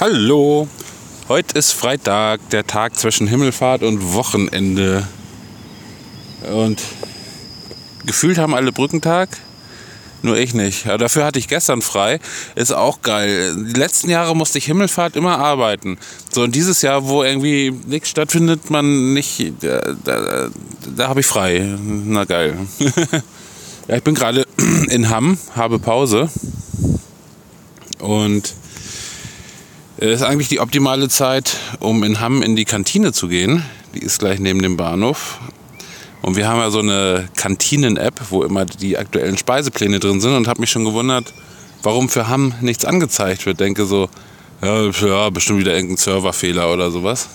Hallo, heute ist Freitag, der Tag zwischen Himmelfahrt und Wochenende. Und gefühlt haben alle Brückentag, nur ich nicht. Aber dafür hatte ich gestern frei. Ist auch geil. Die letzten Jahre musste ich Himmelfahrt immer arbeiten. So, und dieses Jahr, wo irgendwie nichts stattfindet, man nicht. Da, da, da habe ich frei. Na geil. ja, ich bin gerade in Hamm, habe Pause. Und ist eigentlich die optimale Zeit, um in Hamm in die Kantine zu gehen. Die ist gleich neben dem Bahnhof. Und wir haben ja so eine Kantinen-App, wo immer die aktuellen Speisepläne drin sind und habe mich schon gewundert, warum für Hamm nichts angezeigt wird. Denke so, ja, bestimmt wieder irgendein Serverfehler oder sowas.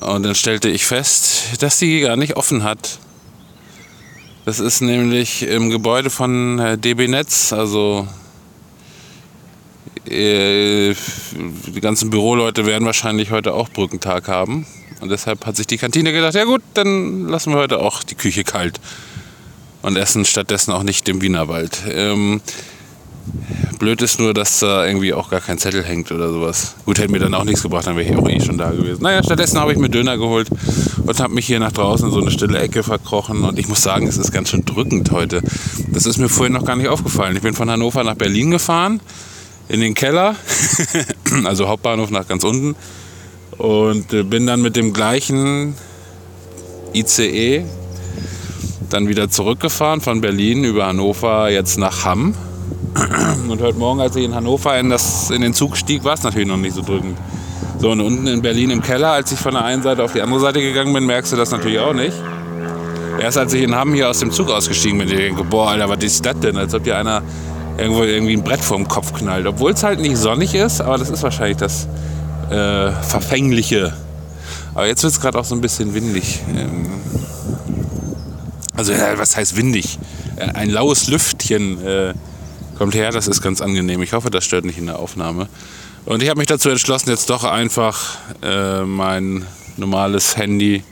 Und dann stellte ich fest, dass sie gar nicht offen hat. Das ist nämlich im Gebäude von äh, DB Netz, also äh, die ganzen Büroleute werden wahrscheinlich heute auch Brückentag haben. Und deshalb hat sich die Kantine gedacht, ja gut, dann lassen wir heute auch die Küche kalt. Und essen stattdessen auch nicht im Wienerwald. Ähm, blöd ist nur, dass da irgendwie auch gar kein Zettel hängt oder sowas. Gut, hätte mir dann auch nichts gebracht, dann wäre ich auch eh schon da gewesen. Naja, stattdessen habe ich mir Döner geholt und habe mich hier nach draußen in so eine stille Ecke verkrochen. Und ich muss sagen, es ist ganz schön drückend heute. Das ist mir vorhin noch gar nicht aufgefallen. Ich bin von Hannover nach Berlin gefahren in den Keller, also Hauptbahnhof nach ganz unten. Und äh, bin dann mit dem gleichen ICE dann wieder zurückgefahren von Berlin über Hannover jetzt nach Hamm. Und heute Morgen, als ich in Hannover in, das, in den Zug stieg, war es natürlich noch nicht so drückend. So, und unten in Berlin im Keller, als ich von der einen Seite auf die andere Seite gegangen bin, merkst du das natürlich auch nicht. Erst als ich in Hamm hier aus dem Zug ausgestiegen bin, ich denke, boah, Alter, was ist das denn? Als ob dir einer irgendwo irgendwie ein Brett vorm Kopf knallt. Obwohl es halt nicht sonnig ist, aber das ist wahrscheinlich das äh, Verfängliche. Aber jetzt wird es gerade auch so ein bisschen windig. Ähm also, äh, was heißt windig? Äh, ein laues Lüftchen äh, kommt her, das ist ganz angenehm. Ich hoffe, das stört nicht in der Aufnahme. Und ich habe mich dazu entschlossen, jetzt doch einfach äh, mein normales Handy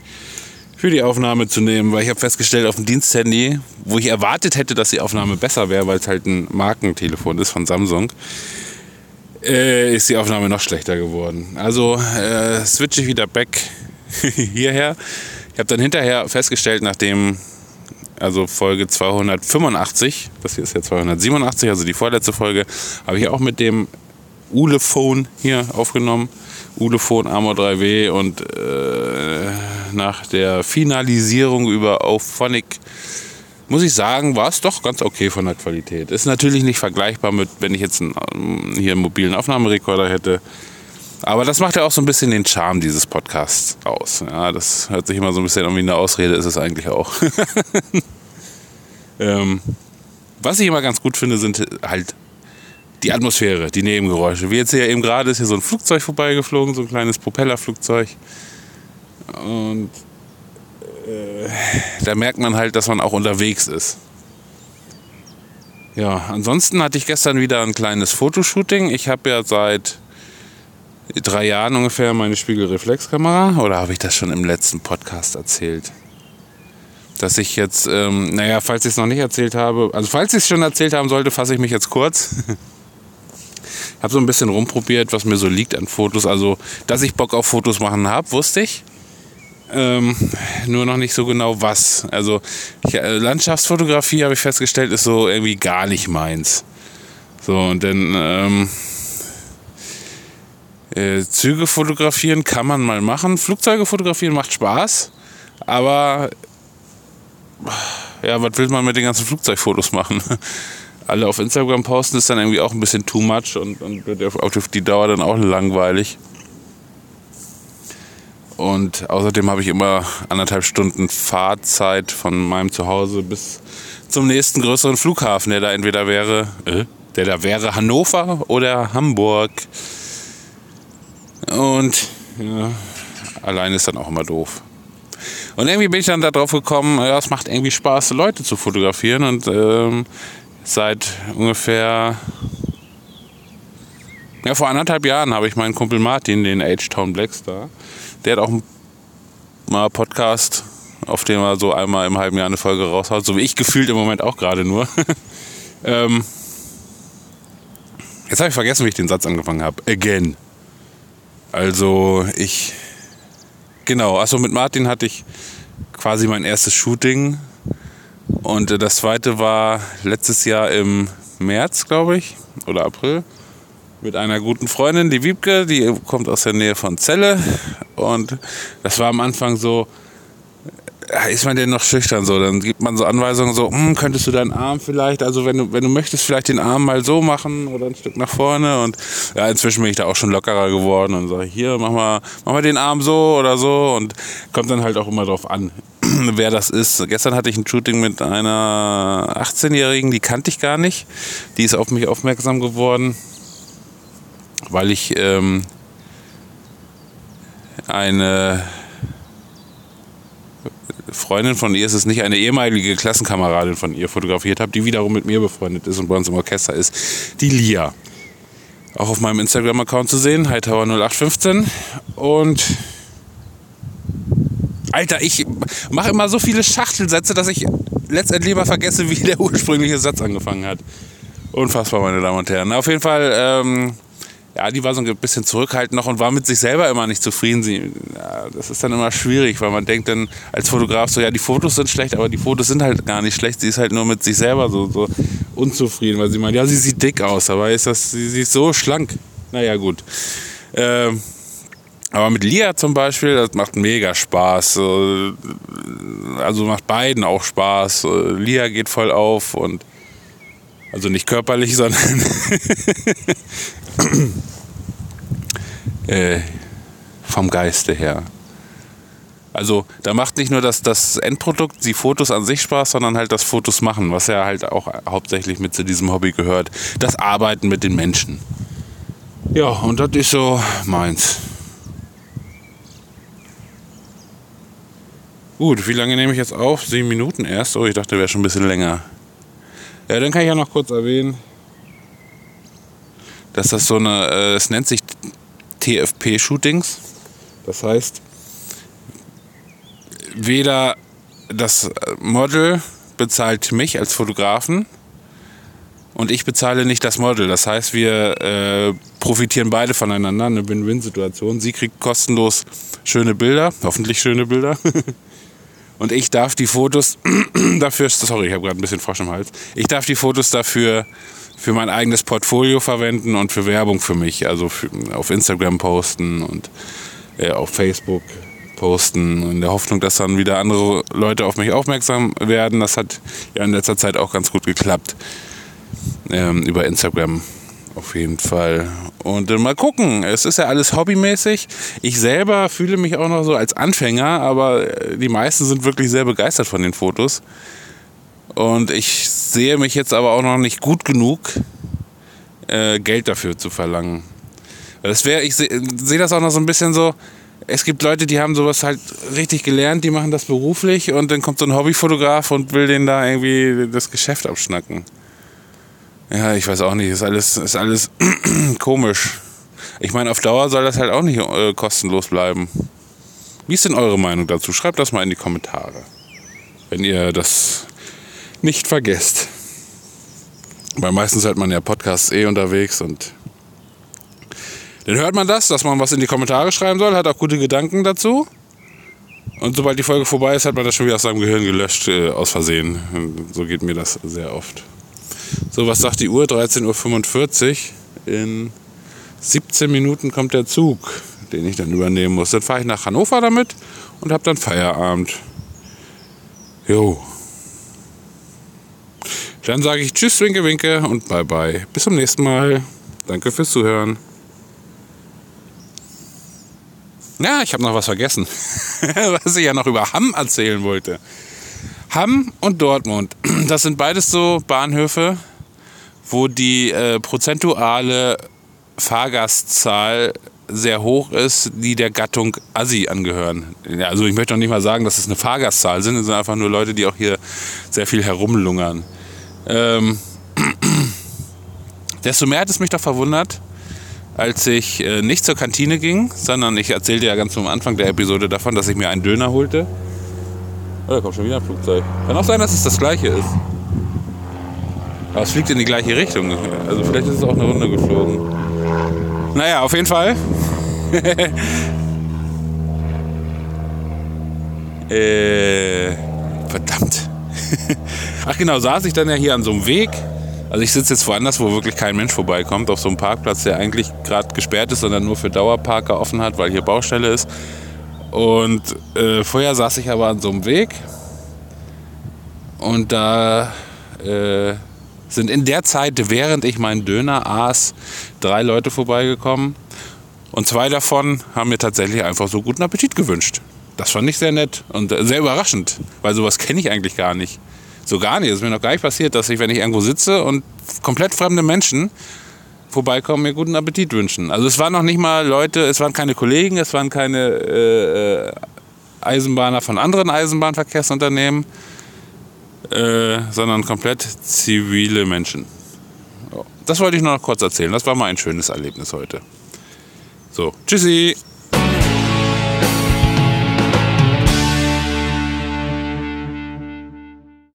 für die Aufnahme zu nehmen, weil ich habe festgestellt, auf dem Diensthandy, wo ich erwartet hätte, dass die Aufnahme besser wäre, weil es halt ein Markentelefon ist von Samsung, äh, ist die Aufnahme noch schlechter geworden. Also äh, switche ich wieder back hierher. Ich habe dann hinterher festgestellt, nachdem also Folge 285, das hier ist ja 287, also die vorletzte Folge, habe ich auch mit dem Ulefone hier aufgenommen. Ulefone Armor 3W und äh, nach der Finalisierung über Auphonic muss ich sagen, war es doch ganz okay von der Qualität. Ist natürlich nicht vergleichbar mit, wenn ich jetzt einen, ähm, hier einen mobilen Aufnahmerekorder hätte. Aber das macht ja auch so ein bisschen den Charme dieses Podcasts aus. Ja, das hört sich immer so ein bisschen an wie eine Ausrede, ist es eigentlich auch. ähm, was ich immer ganz gut finde, sind halt die Atmosphäre, die Nebengeräusche. Wie jetzt hier eben gerade ist hier so ein Flugzeug vorbeigeflogen, so ein kleines Propellerflugzeug. Und äh, da merkt man halt, dass man auch unterwegs ist. Ja, ansonsten hatte ich gestern wieder ein kleines Fotoshooting. Ich habe ja seit drei Jahren ungefähr meine Spiegelreflexkamera. Oder habe ich das schon im letzten Podcast erzählt? Dass ich jetzt, ähm, naja, falls ich es noch nicht erzählt habe, also falls ich es schon erzählt haben sollte, fasse ich mich jetzt kurz. habe so ein bisschen rumprobiert, was mir so liegt an Fotos. Also, dass ich Bock auf Fotos machen habe, wusste ich. Ähm, nur noch nicht so genau was. Also ich, äh, Landschaftsfotografie habe ich festgestellt, ist so irgendwie gar nicht meins. So, und dann ähm, äh, Züge fotografieren kann man mal machen. Flugzeuge fotografieren macht Spaß, aber ja, was will man mit den ganzen Flugzeugfotos machen? Alle auf Instagram posten ist dann irgendwie auch ein bisschen too much und, und auf die Dauer dann auch langweilig. Und außerdem habe ich immer anderthalb Stunden Fahrzeit von meinem Zuhause bis zum nächsten größeren Flughafen, der da entweder wäre, äh, der da wäre Hannover oder Hamburg. Und ja, allein ist dann auch immer doof. Und irgendwie bin ich dann darauf gekommen, ja, es macht irgendwie Spaß, Leute zu fotografieren. Und ähm, seit ungefähr ja, vor anderthalb Jahren habe ich meinen Kumpel Martin, den H-Town Blackstar, der hat auch mal einen Podcast, auf dem er so einmal im halben Jahr eine Folge raushaut, so wie ich gefühlt im Moment auch gerade nur. ähm, Jetzt habe ich vergessen, wie ich den Satz angefangen habe. Again. Also ich. Genau, achso, mit Martin hatte ich quasi mein erstes Shooting. Und äh, das zweite war letztes Jahr im März, glaube ich, oder April. Mit einer guten Freundin, die Wiebke, die kommt aus der Nähe von Celle. Und das war am Anfang so, ist man denn noch schüchtern so? Dann gibt man so Anweisungen so, hm, könntest du deinen Arm vielleicht, also wenn du, wenn du möchtest, vielleicht den Arm mal so machen oder ein Stück nach vorne. Und ja, inzwischen bin ich da auch schon lockerer geworden und sage, hier, mach mal, mach mal den Arm so oder so. Und kommt dann halt auch immer drauf an, wer das ist. Gestern hatte ich ein Shooting mit einer 18-Jährigen, die kannte ich gar nicht. Die ist auf mich aufmerksam geworden, weil ich ähm, eine Freundin von ihr, es ist nicht eine ehemalige Klassenkameradin von ihr fotografiert habe, die wiederum mit mir befreundet ist und bei uns im Orchester ist, die Lia. Auch auf meinem Instagram-Account zu sehen, Hightower0815. Und Alter, ich mache immer so viele Schachtelsätze, dass ich letztendlich mal vergesse, wie der ursprüngliche Satz angefangen hat. Unfassbar, meine Damen und Herren. Auf jeden Fall ähm, ja, die war so ein bisschen zurückhaltend noch und war mit sich selber immer nicht zufrieden. Sie, ja, das ist dann immer schwierig, weil man denkt dann als Fotograf so, ja, die Fotos sind schlecht, aber die Fotos sind halt gar nicht schlecht. Sie ist halt nur mit sich selber so, so unzufrieden, weil sie meint, ja, sie sieht dick aus, aber ist das, sie, sie ist so schlank. Naja, gut. Ähm, aber mit Lia zum Beispiel, das macht mega Spaß. Also macht beiden auch Spaß. Lia geht voll auf und also nicht körperlich, sondern äh, vom Geiste her. Also da macht nicht nur das, das Endprodukt, die Fotos an sich Spaß, sondern halt das Fotos machen, was ja halt auch hauptsächlich mit zu diesem Hobby gehört. Das Arbeiten mit den Menschen. Ja, und das ist so meins. Gut, wie lange nehme ich jetzt auf? Sieben Minuten erst? Oh, ich dachte, wäre schon ein bisschen länger. Ja, dann kann ich ja noch kurz erwähnen, dass das so eine, äh, es nennt sich TFP-Shootings. Das heißt, weder das Model bezahlt mich als Fotografen und ich bezahle nicht das Model. Das heißt, wir äh, profitieren beide voneinander, eine Win-Win-Situation. Sie kriegt kostenlos schöne Bilder, hoffentlich schöne Bilder. und ich darf die Fotos dafür, sorry, ich habe gerade ein bisschen Frosch im Hals, ich darf die Fotos dafür für mein eigenes Portfolio verwenden und für Werbung für mich. Also für, auf Instagram posten und äh, auf Facebook posten, in der Hoffnung, dass dann wieder andere Leute auf mich aufmerksam werden. Das hat ja in letzter Zeit auch ganz gut geklappt. Ähm, über Instagram auf jeden Fall. Und äh, mal gucken, es ist ja alles hobbymäßig. Ich selber fühle mich auch noch so als Anfänger, aber äh, die meisten sind wirklich sehr begeistert von den Fotos. Und ich sehe mich jetzt aber auch noch nicht gut genug, äh, Geld dafür zu verlangen. Das wäre, ich sehe seh das auch noch so ein bisschen so. Es gibt Leute, die haben sowas halt richtig gelernt, die machen das beruflich und dann kommt so ein Hobbyfotograf und will denen da irgendwie das Geschäft abschnacken. Ja, ich weiß auch nicht, ist alles, ist alles komisch. Ich meine, auf Dauer soll das halt auch nicht äh, kostenlos bleiben. Wie ist denn eure Meinung dazu? Schreibt das mal in die Kommentare. Wenn ihr das nicht vergesst. Weil meistens hört man ja Podcasts eh unterwegs und dann hört man das, dass man was in die Kommentare schreiben soll, hat auch gute Gedanken dazu. Und sobald die Folge vorbei ist, hat man das schon wieder aus seinem Gehirn gelöscht, äh, aus Versehen. So geht mir das sehr oft. So, was sagt die Uhr? 13.45 Uhr. In 17 Minuten kommt der Zug, den ich dann übernehmen muss. Dann fahre ich nach Hannover damit und habe dann Feierabend. Jo. Dann sage ich Tschüss, Winke, Winke und Bye, Bye. Bis zum nächsten Mal. Danke fürs Zuhören. Ja, ich habe noch was vergessen, was ich ja noch über Hamm erzählen wollte. Hamm und Dortmund, das sind beides so Bahnhöfe, wo die äh, prozentuale Fahrgastzahl sehr hoch ist, die der Gattung Assi angehören. Also ich möchte noch nicht mal sagen, dass es eine Fahrgastzahl sind, es sind einfach nur Leute, die auch hier sehr viel herumlungern. Ähm, desto mehr hat es mich doch verwundert, als ich äh, nicht zur Kantine ging, sondern ich erzählte ja ganz am Anfang der Episode davon, dass ich mir einen Döner holte. Oh, da kommt schon wieder ein Flugzeug. Kann auch sein, dass es das gleiche ist. Aber es fliegt in die gleiche Richtung. Also vielleicht ist es auch eine Runde geflogen. Naja, auf jeden Fall. äh, verdammt. Ach genau, saß ich dann ja hier an so einem Weg. Also ich sitze jetzt woanders, wo wirklich kein Mensch vorbeikommt, auf so einem Parkplatz, der eigentlich gerade gesperrt ist, sondern nur für Dauerparker offen hat, weil hier Baustelle ist. Und äh, vorher saß ich aber an so einem Weg und da äh, sind in der Zeit, während ich meinen Döner aß, drei Leute vorbeigekommen. Und zwei davon haben mir tatsächlich einfach so guten Appetit gewünscht. Das fand ich sehr nett und sehr überraschend, weil sowas kenne ich eigentlich gar nicht. So gar nicht. Es ist mir noch gar nicht passiert, dass ich, wenn ich irgendwo sitze und komplett fremde Menschen vorbeikommen, mir guten Appetit wünschen. Also es waren noch nicht mal Leute, es waren keine Kollegen, es waren keine äh, äh Eisenbahner von anderen Eisenbahnverkehrsunternehmen äh, sondern komplett zivile Menschen. Das wollte ich nur noch kurz erzählen. Das war mal ein schönes Erlebnis heute. So, tschüssi!